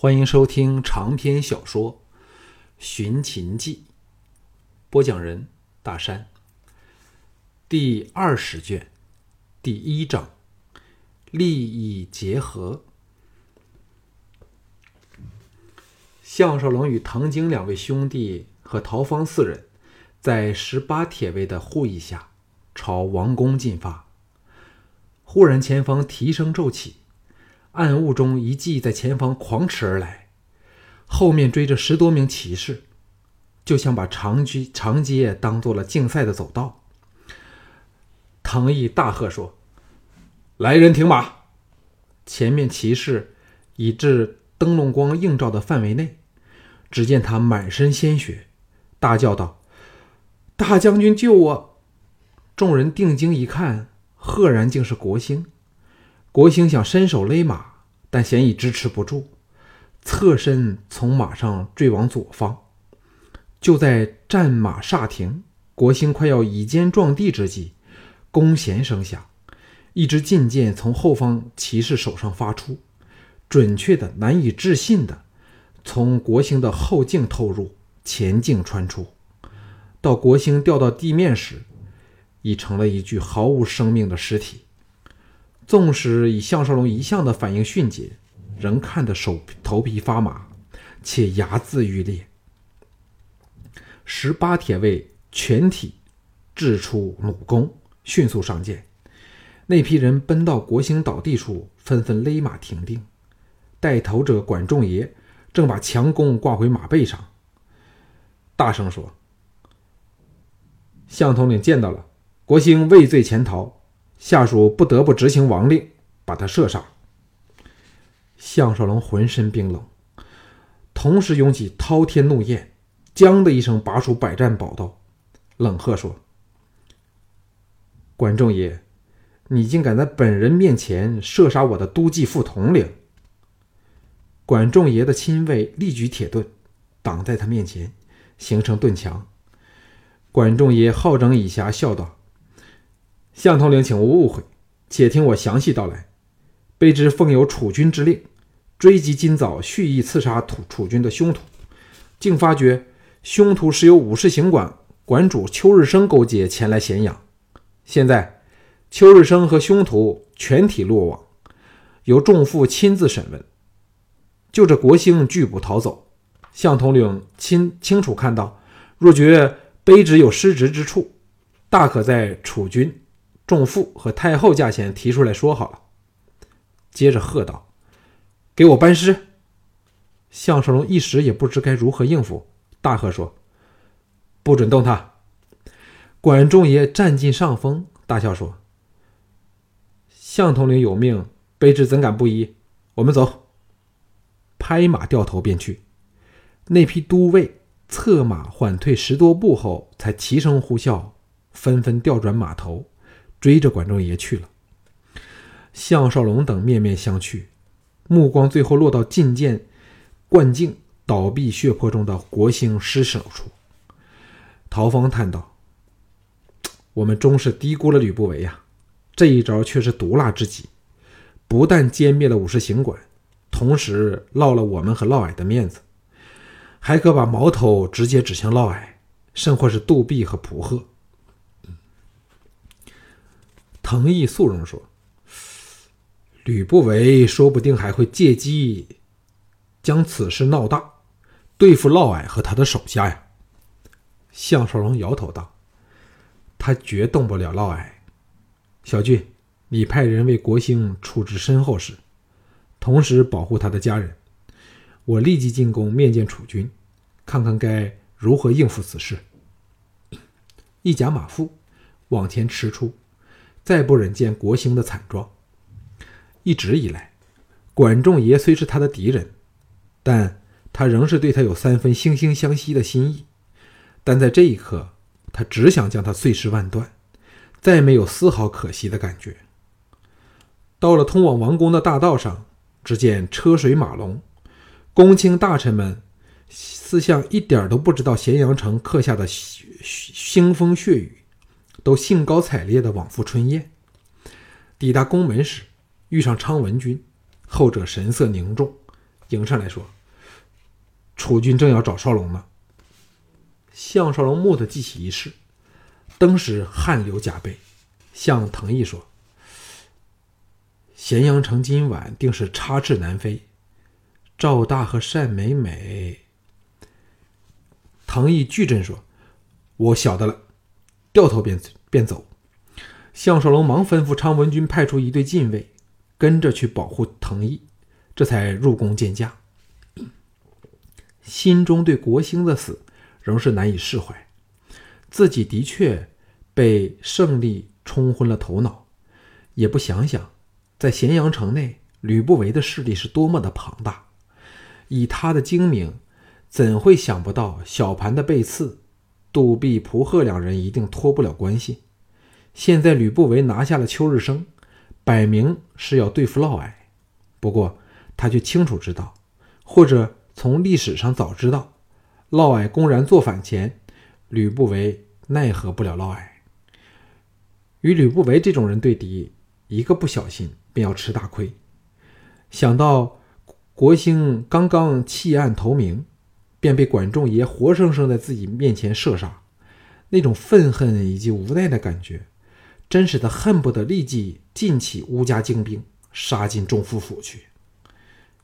欢迎收听长篇小说《寻秦记》，播讲人大山。第二十卷，第一章：利益结合。项少龙与唐晶两位兄弟和陶方四人，在十八铁卫的护翼下，朝王宫进发。忽然，前方蹄声骤起。暗雾中，一骑在前方狂驰而来，后面追着十多名骑士，就像把长居长街当做了竞赛的走道。唐毅大喝说：“来人，停马！”前面骑士已至灯笼光映照的范围内，只见他满身鲜血，大叫道：“大将军救我！”众人定睛一看，赫然竟是国兴。国兴想伸手勒马，但显已支持不住，侧身从马上坠往左方。就在战马刹停，国兴快要以肩撞地之际，弓弦声响，一支劲箭从后方骑士手上发出，准确的、难以置信的从国兴的后颈透入，前颈穿出。到国兴掉到地面时，已成了一具毫无生命的尸体。纵使以项少龙一向的反应迅捷，仍看得手头皮发麻，且牙眦欲裂。十八铁卫全体掷出弩弓，迅速上箭。那批人奔到国兴倒地处，纷纷勒马停定。带头者管仲爷正把强弓挂回马背上，大声说：“项统领见到了，国兴畏罪潜逃。”下属不得不执行王令，把他射杀。项少龙浑身冰冷，同时涌起滔天怒焰，将的一声拔出百战宝刀，冷喝说：“管仲爷，你竟敢在本人面前射杀我的都记副统领！”管仲爷的亲卫立举铁盾，挡在他面前，形成盾墙。管仲爷好整以暇，笑道。向统领，请勿误会，且听我详细道来。卑职奉有楚军之令，追击今早蓄意刺杀楚楚军的凶徒，竟发觉凶徒是由武士行馆馆主邱日升勾结前来咸阳。现在，邱日升和凶徒全体落网，由仲父亲自审问。就这国兴拒捕逃走，向统领清清楚看到，若觉卑职有失职之处，大可在楚军。仲父和太后驾前提出来说好了。接着喝道：“给我班师！”项少龙一时也不知该如何应付，大喝说：“不准动他！”管仲爷占尽上风，大笑说：“项统领有命，卑职怎敢不依？我们走！”拍马掉头便去。那批都尉策马缓退十多步后，才齐声呼啸，纷纷调转马头。追着管仲爷去了。项少龙等面面相觑，目光最后落到进剑灌镜倒闭血泊中的国兴尸首处。陶方叹道：“我们终是低估了吕不韦呀！这一招却是毒辣之极，不但歼灭了武士行馆，同时落了我们和嫪毐的面子，还可把矛头直接指向嫪毐，甚或是杜弼和蒲贺。”藤毅肃容说：“吕不韦说不定还会借机将此事闹大，对付嫪毐和他的手下呀。”项少龙摇头道：“他绝动不了嫪毐。小俊，你派人为国兴处置身后事，同时保护他的家人。我立即进宫面见楚军，看看该如何应付此事。”一甲马夫往前驰出。再不忍见国兴的惨状。一直以来，管仲爷虽是他的敌人，但他仍是对他有三分惺惺相惜的心意。但在这一刻，他只想将他碎尸万段，再没有丝毫可惜的感觉。到了通往王宫的大道上，只见车水马龙，公卿大臣们似像一点都不知道咸阳城刻下的腥风血雨。都兴高采烈地往赴春宴。抵达宫门时，遇上昌文君，后者神色凝重，迎上来说：“楚军正要找少龙呢。”项少龙蓦地记起一事，登时汗流浃背，向藤毅说：“咸阳城今晚定是插翅难飞，赵大和单美美。”藤毅巨震说：“我晓得了。”掉头便便走。项少龙忙吩咐昌文君派出一队禁卫，跟着去保护藤毅，这才入宫见驾。心中对国兴的死。仍是难以释怀，自己的确被胜利冲昏了头脑，也不想想，在咸阳城内，吕不韦的势力是多么的庞大。以他的精明，怎会想不到小盘的背刺，杜弼、蒲贺两人一定脱不了关系。现在吕不韦拿下了邱日升，摆明是要对付嫪毐。不过他却清楚知道，或者从历史上早知道。嫪毐公然作反前，吕不韦奈何不了嫪毐。与吕不韦这种人对敌，一个不小心便要吃大亏。想到国兴刚刚弃暗投明，便被管仲爷活生生在自己面前射杀，那种愤恨以及无奈的感觉，真使他恨不得立即尽起乌家精兵，杀进仲父府去。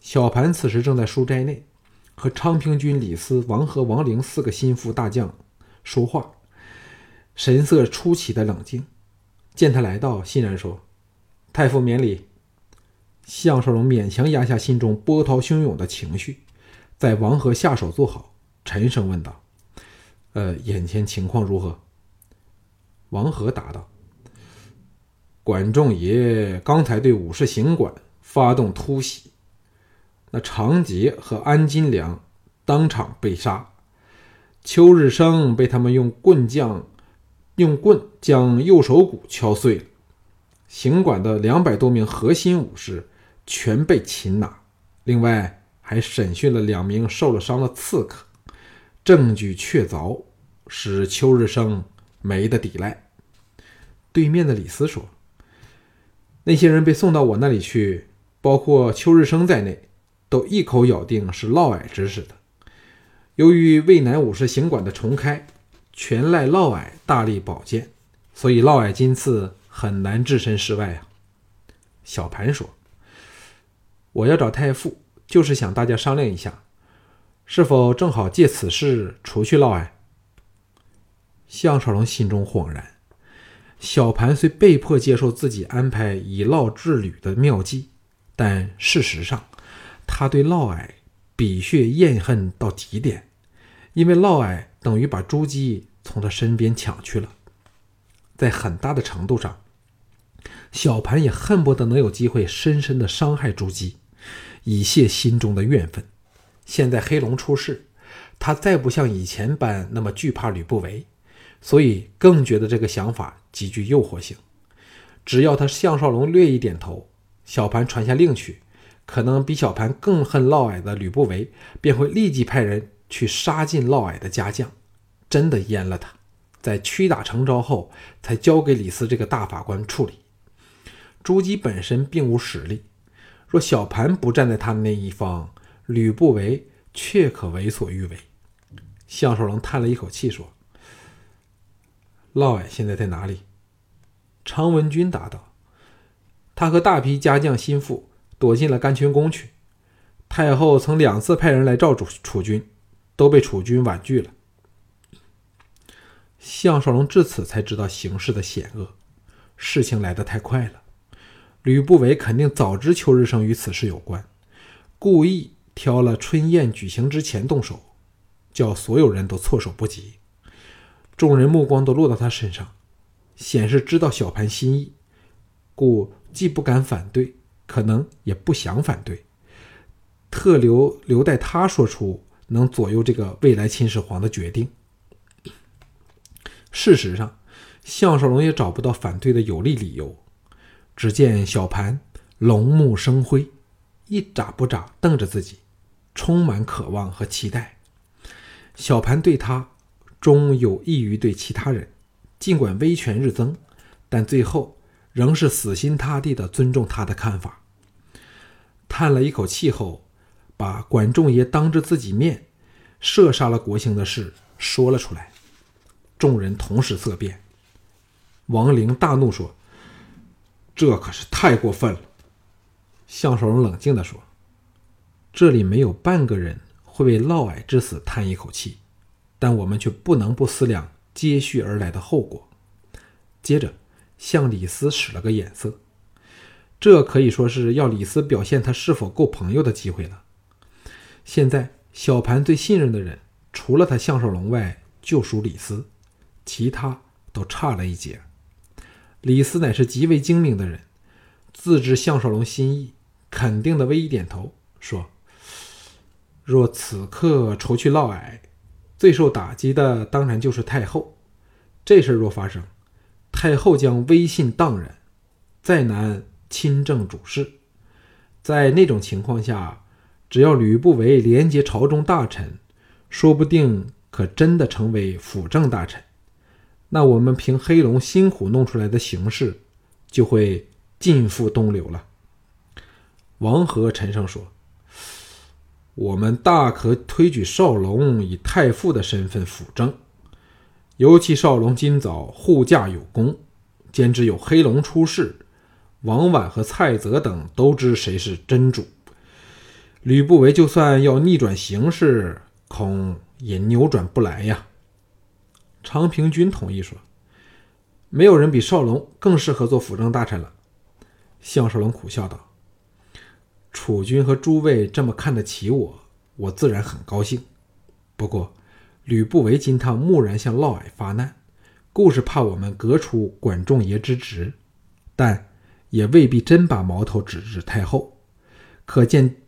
小盘此时正在书斋内。和昌平君李斯、王和、王陵四个心腹大将说话，神色出奇的冷静。见他来到，欣然说：“太傅免礼。”项少龙勉强压下心中波涛汹涌的情绪，在王和下手做好，沉声问道：“呃，眼前情况如何？”王和答道：“管仲爷刚才对武士行馆发动突袭。”那长杰和安金良当场被杀，邱日升被他们用棍将用棍将右手骨敲碎了。行馆的两百多名核心武士全被擒拿，另外还审讯了两名受了伤的刺客，证据确凿，使邱日升没得抵赖。对面的李斯说：“那些人被送到我那里去，包括邱日升在内。”都一口咬定是嫪毐指使的。由于渭南武士行馆的重开，全赖嫪毐大力保荐，所以嫪毐今次很难置身事外啊。小盘说：“我要找太傅，就是想大家商量一下，是否正好借此事除去嫪毐。”项少龙心中恍然，小盘虽被迫接受自己安排以嫪治吕的妙计，但事实上。他对嫪毐比血厌恨到极点，因为嫪毐等于把朱姬从他身边抢去了。在很大的程度上，小盘也恨不得能有机会深深的伤害朱姬，以泄心中的怨愤。现在黑龙出世，他再不像以前般那么惧怕吕不韦，所以更觉得这个想法极具诱惑性。只要他项少龙略一点头，小盘传下令去。可能比小盘更恨嫪毐的吕不韦，便会立即派人去杀尽嫪毐的家将，真的阉了他，在屈打成招后，才交给李斯这个大法官处理。朱姬本身并无实力，若小盘不站在他的那一方，吕不韦却可为所欲为。项少龙叹了一口气说：“嫪毐现在在哪里？”常文君答道：“他和大批家将心腹。”躲进了甘泉宫去。太后曾两次派人来召楚楚军，都被楚军婉拒了。项少龙至此才知道形势的险恶，事情来得太快了。吕不韦肯定早知邱日升与此事有关，故意挑了春宴举行之前动手，叫所有人都措手不及。众人目光都落到他身上，显示知道小盘心意，故既不敢反对。可能也不想反对，特留留待他说出能左右这个未来秦始皇的决定。事实上，项少龙也找不到反对的有力理由。只见小盘龙目生辉，一眨不眨瞪着自己，充满渴望和期待。小盘对他终有益于对其他人，尽管威权日增，但最后。仍是死心塌地的尊重他的看法。叹了一口气后，把管仲爷当着自己面射杀了国兴的事说了出来。众人同时色变。王陵大怒说：“这可是太过分了。”向少龙冷静地说：“这里没有半个人会为嫪毐之死叹一口气，但我们却不能不思量接续而来的后果。”接着向李斯使了个眼色，这可以说是要李斯表现他是否够朋友的机会了。现在小盘最信任的人，除了他项少龙外，就属李斯，其他都差了一截。李斯乃是极为精明的人，自知项少龙心意，肯定的微一点头，说：“若此刻除去嫪毐，最受打击的当然就是太后。这事若发生，”太后将威信荡然，再难亲政主事。在那种情况下，只要吕不韦廉洁朝中大臣，说不定可真的成为辅政大臣。那我们凭黑龙辛苦弄出来的形势，就会尽付东流了。王和陈胜说：“我们大可推举少龙以太傅的身份辅政。”尤其少龙今早护驾有功，兼之有黑龙出世，王绾和蔡泽等都知谁是真主。吕不韦就算要逆转形势，恐也扭转不来呀。长平君同意说：“没有人比少龙更适合做辅政大臣了。”项少龙苦笑道：“楚军和诸位这么看得起我，我自然很高兴。不过……”吕不韦金汤蓦然向嫪毐发难，故是怕我们革除管仲爷之职，但也未必真把矛头指至太后，可见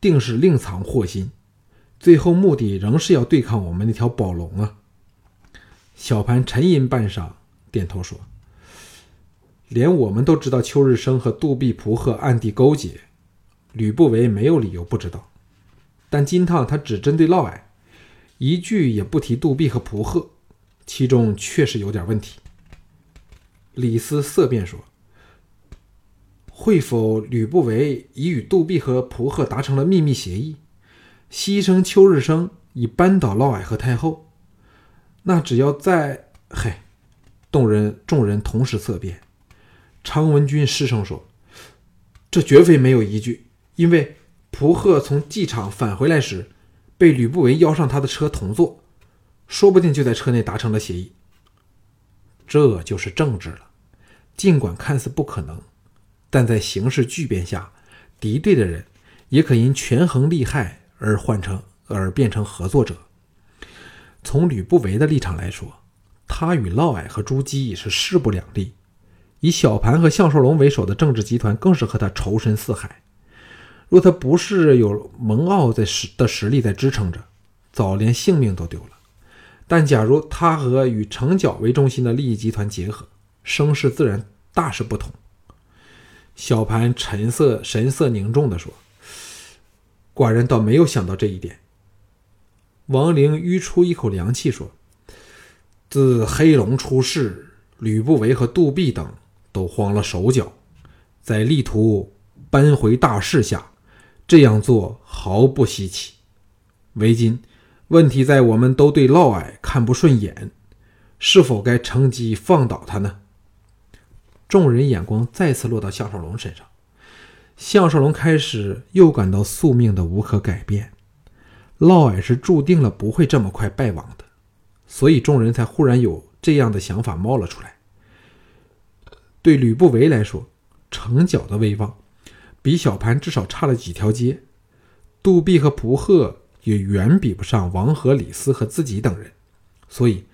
定是另藏祸心。最后目的仍是要对抗我们那条宝龙啊！小盘沉吟半晌，点头说：“连我们都知道邱日升和杜弼、蒲贺暗地勾结，吕不韦没有理由不知道。但金汤他只针对嫪毐。”一句也不提杜弼和蒲贺，其中确实有点问题。李斯色变说：“会否吕不韦已与杜弼和蒲贺达成了秘密协议，牺牲邱日升以扳倒嫪毐和太后？那只要在……嘿！”众人众人同时色变。常文君失声说：“这绝非没有依据，因为蒲贺从机场返回来时。”被吕不韦邀上他的车同坐，说不定就在车内达成了协议。这就是政治了。尽管看似不可能，但在形势巨变下，敌对的人也可因权衡利害而换成而变成合作者。从吕不韦的立场来说，他与嫪毐和朱姬已是势不两立，以小盘和项少龙为首的政治集团更是和他仇深似海。若他不是有蒙骜在实的实力在支撑着，早连性命都丢了。但假如他和以城角为中心的利益集团结合，声势自然大是不同。小盘沉色神色凝重地说：“寡人倒没有想到这一点。”王陵吁出一口凉气说：“自黑龙出世，吕不韦和杜弼等都慌了手脚，在力图扳回大势下。”这样做毫不稀奇。为今，问题在我们都对嫪毐看不顺眼，是否该乘机放倒他呢？众人眼光再次落到项少龙身上。项少龙开始又感到宿命的无可改变，嫪毐是注定了不会这么快败亡的，所以众人才忽然有这样的想法冒了出来。对吕不韦来说，城角的威望。比小盘至少差了几条街，杜弼和蒲贺也远比不上王和、李斯和自己等人，所以，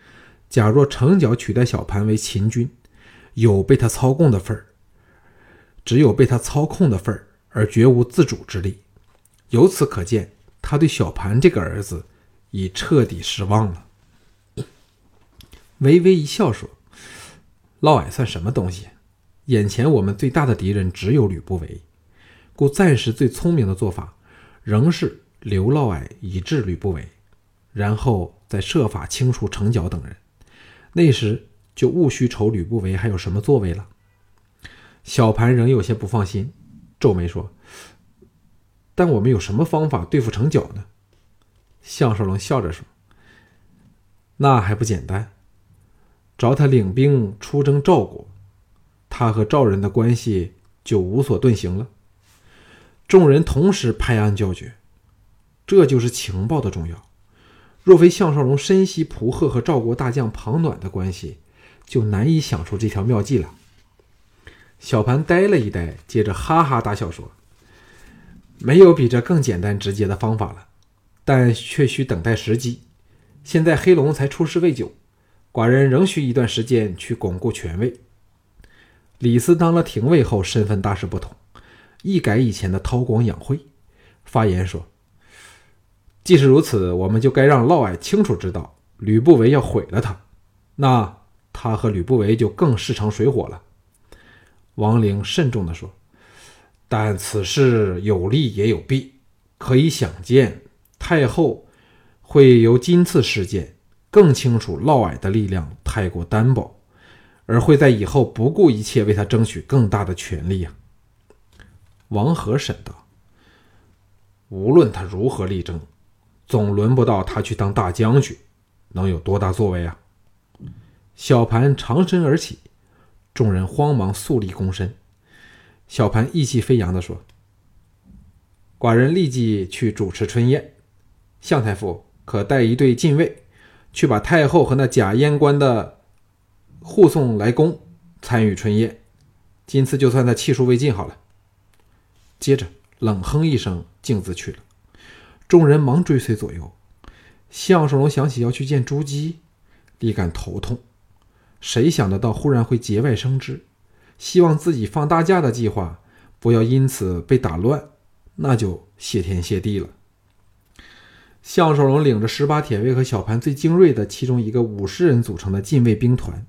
假若程角取代小盘为秦军，有被他操控的份儿，只有被他操控的份儿，而绝无自主之力。由此可见，他对小盘这个儿子已彻底失望了。微微一笑说：“嫪毐算什么东西？眼前我们最大的敌人只有吕不韦。”故暂时最聪明的做法，仍是留嫪毐以制吕不韦，然后再设法清除程角等人。那时就毋需愁吕不韦还有什么作为了。小盘仍有些不放心，皱眉说：“但我们有什么方法对付成角呢？项少龙笑着说：“那还不简单，找他领兵出征赵国，他和赵人的关系就无所遁形了。众人同时拍案叫绝，这就是情报的重要。若非项少龙深悉蒲贺和赵国大将庞暖的关系，就难以想出这条妙计了。”小盘呆了一呆，接着哈哈大笑说：“没有比这更简单直接的方法了，但却需等待时机。现在黑龙才出师未久，寡人仍需一段时间去巩固权位。”李斯当了廷尉后，身份大是不同，一改以前的韬光养晦，发言说：“既是如此，我们就该让嫪毐清楚知道，吕不韦要毁了他，那他和吕不韦就更势成水火了。”王陵慎重地说：“但此事有利也有弊，可以想见，太后会由今次事件更清楚嫪毐的力量太过单薄，而会在以后不顾一切为他争取更大的权力呀。”王和审道：“无论他如何力争，总轮不到他去当大将军，能有多大作为啊？”小盘长身而起。众人慌忙肃立躬身。小盘意气飞扬地说：“寡人立即去主持春宴，向太傅可带一队禁卫，去把太后和那假阉官的护送来宫参与春宴。今次就算他气数未尽好了。”接着冷哼一声，径自去了。众人忙追随左右。项少龙想起要去见朱姬，立感头痛。谁想得到忽然会节外生枝，希望自己放大假的计划不要因此被打乱，那就谢天谢地了。项少龙领着十八铁卫和小盘最精锐的其中一个五十人组成的禁卫兵团，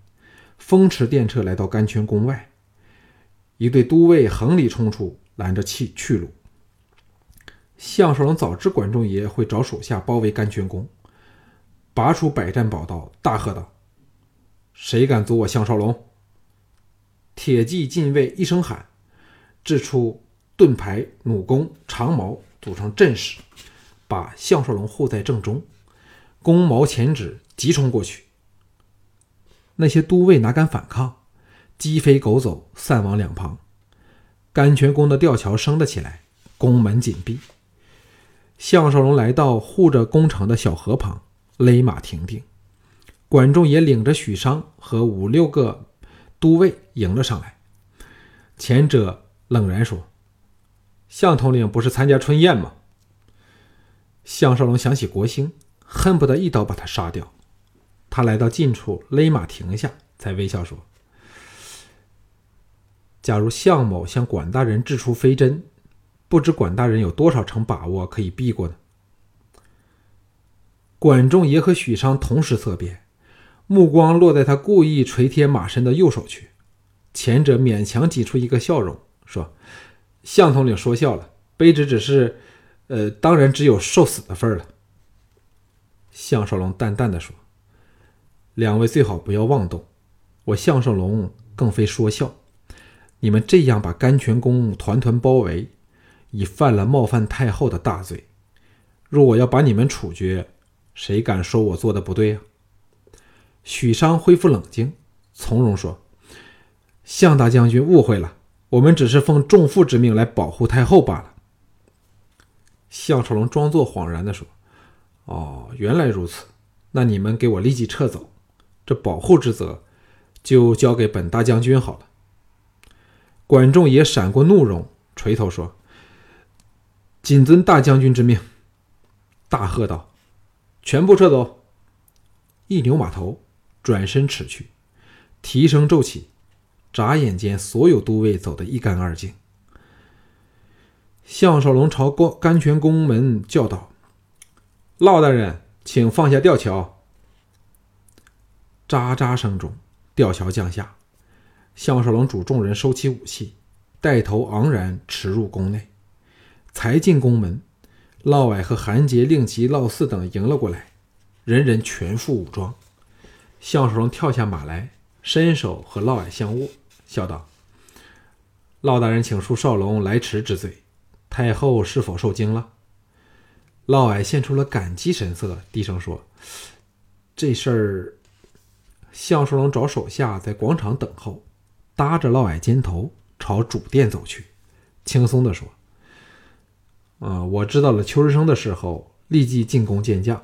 风驰电掣来到甘泉宫外。一队都尉横里冲出，拦着去去路。项少龙早知管仲爷会找手下包围甘泉宫，拔出百战宝刀，大喝道。谁敢阻我项少龙？铁骑禁卫一声喊，掷出盾牌、弩弓、长矛，组成阵势，把项少龙护在正中。弓矛前指，急冲过去。那些都尉哪敢反抗？鸡飞狗走，散往两旁。甘泉宫的吊桥升了起来，宫门紧闭。项少龙来到护着宫城的小河旁，勒马停定。管仲也领着许商和五六个都尉迎了上来。前者冷然说：“项统领不是参加春宴吗？”项少龙想起国兴，恨不得一刀把他杀掉。他来到近处，勒马停下，才微笑说：“假如项某向管大人掷出飞针，不知管大人有多少成把握可以避过呢？”管仲也和许昌同时侧变。目光落在他故意垂贴马身的右手去，前者勉强挤出一个笑容，说：“向统领说笑了，卑职只是……呃，当然只有受死的份儿了。”项少龙淡淡的说：“两位最好不要妄动，我项少龙更非说笑。你们这样把甘泉宫团团包围，已犯了冒犯太后的大罪。若我要把你们处决，谁敢说我做的不对啊？”许商恢复冷静，从容说：“向大将军误会了，我们只是奉仲父之命来保护太后罢了。”项少龙装作恍然地说：“哦，原来如此，那你们给我立即撤走，这保护之责就交给本大将军好了。”管仲也闪过怒容，垂头说：“谨遵大将军之命。”大喝道：“全部撤走！”一扭马头。转身驰去，蹄声骤起，眨眼间，所有都尉走得一干二净。项少龙朝甘甘泉宫门叫道：“老大人，请放下吊桥。”喳喳声中，吊桥降下。项少龙主众人收起武器，带头昂然驰入宫内。才进宫门，嫪毐和韩杰、令旗、嫪毐等迎了过来，人人全副武装。项少龙跳下马来，伸手和嫪毐相握，笑道：“嫪大人，请恕少龙来迟之罪。太后是否受惊了？嫪毐现出了感激神色，低声说：“这事儿。”项少龙找手下在广场等候，搭着嫪毐肩头朝主殿走去，轻松地说：“啊，我知道了邱日升的时候，立即进宫见驾。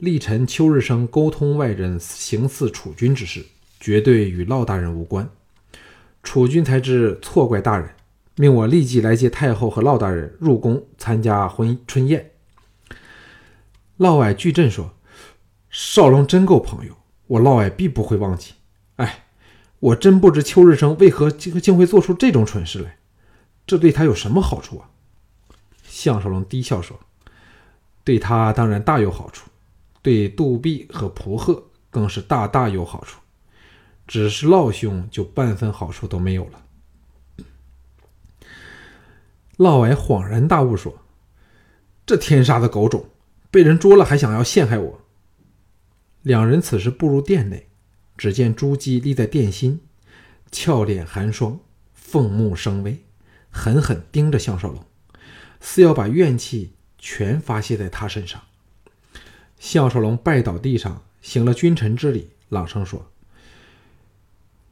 历臣邱日升沟通外人行刺楚军之事，绝对与嫪大人无关。楚军才知错怪大人，命我立即来接太后和嫪大人入宫参加婚春宴。”嫪毐巨震说：“少龙真够朋友。”我嫪毐必不会忘记。哎，我真不知邱日升为何竟竟会做出这种蠢事来，这对他有什么好处啊？项少龙低笑说：“对他当然大有好处，对杜弼和蒲贺更是大大有好处。只是嫪兄就半分好处都没有了。”嫪毐恍然大悟说：“这天杀的狗种，被人捉了还想要陷害我！”两人此时步入殿内，只见朱姬立在殿心，俏脸寒霜，凤目生威，狠狠盯着项少龙，似要把怨气全发泄在他身上。项少龙拜倒地上，行了君臣之礼，朗声说：“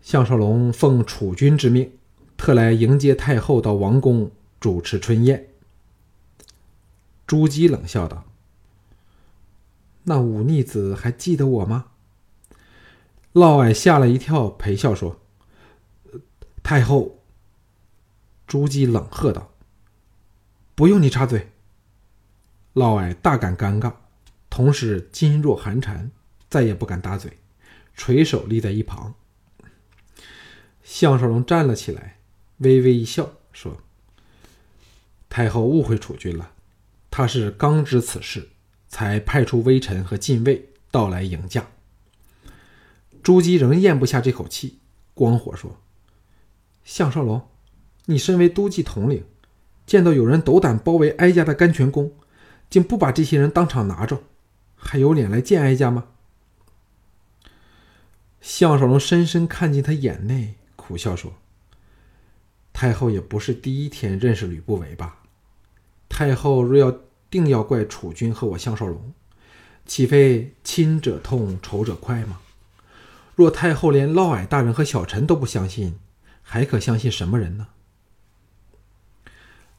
项少龙奉楚军之命，特来迎接太后到王宫主持春宴。”朱姬冷笑道。那忤逆子还记得我吗？嫪毐吓了一跳，陪笑说：“太后。”朱姬冷喝道：“不用你插嘴。”嫪毐大感尴尬，同时噤若寒蝉，再也不敢搭嘴，垂手立在一旁。项少龙站了起来，微微一笑，说：“太后误会楚军了，他是刚知此事。”才派出微臣和禁卫到来迎驾。朱姬仍咽不下这口气，光火说：“项少龙，你身为都记统领，见到有人斗胆包围哀家的甘泉宫，竟不把这些人当场拿着，还有脸来见哀家吗？”项少龙深深看进他眼内，苦笑说：“太后也不是第一天认识吕不韦吧？太后若要……”定要怪楚军和我项少龙，岂非亲者痛，仇者快吗？若太后连嫪毐大人和小臣都不相信，还可相信什么人呢？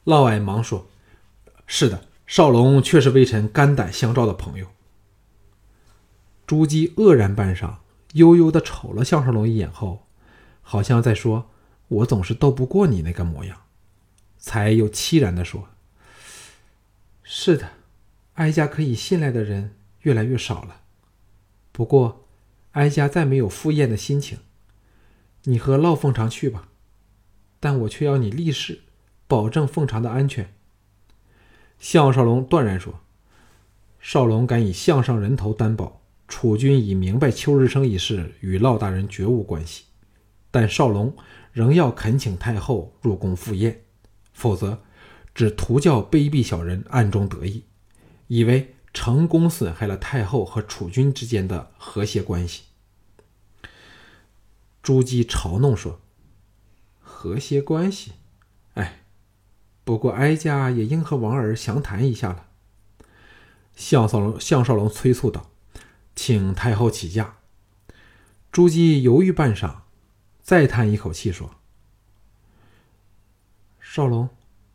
嫪毐忙说：“是的，少龙却是微臣肝胆相照的朋友。”朱姬愕然半晌，悠悠的瞅了项少龙一眼后，好像在说：“我总是斗不过你那个模样。”才又凄然的说。是的，哀家可以信赖的人越来越少了。不过，哀家再没有赴宴的心情。你和烙凤长去吧，但我却要你立誓，保证凤长的安全。项少龙断然说：“少龙敢以项上人头担保，楚军已明白邱日升一事与烙大人绝无关系。但少龙仍要恳请太后入宫赴宴，否则。”只图教卑鄙小人暗中得意，以为成功损害了太后和楚军之间的和谐关系。朱姬嘲弄说：“和谐关系？哎，不过哀家也应和王儿详谈一下了。”项少龙项少龙催促道：“请太后起驾。”朱姬犹豫半晌，再叹一口气说：“少龙。”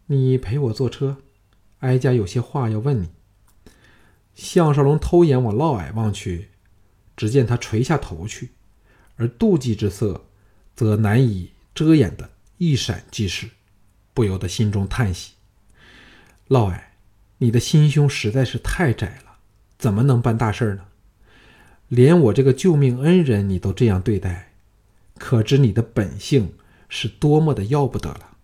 你陪我坐车，哀家有些话要问你。项少龙偷眼往嫪毐望去，只见他垂下头去，而妒忌之色则难以遮掩的一闪即逝，不由得心中叹息：嫪毐，你的心胸实在是太窄了，怎么能办大事呢？连我这个救命恩人你都这样对待，可知你的本性是多么的要不得了。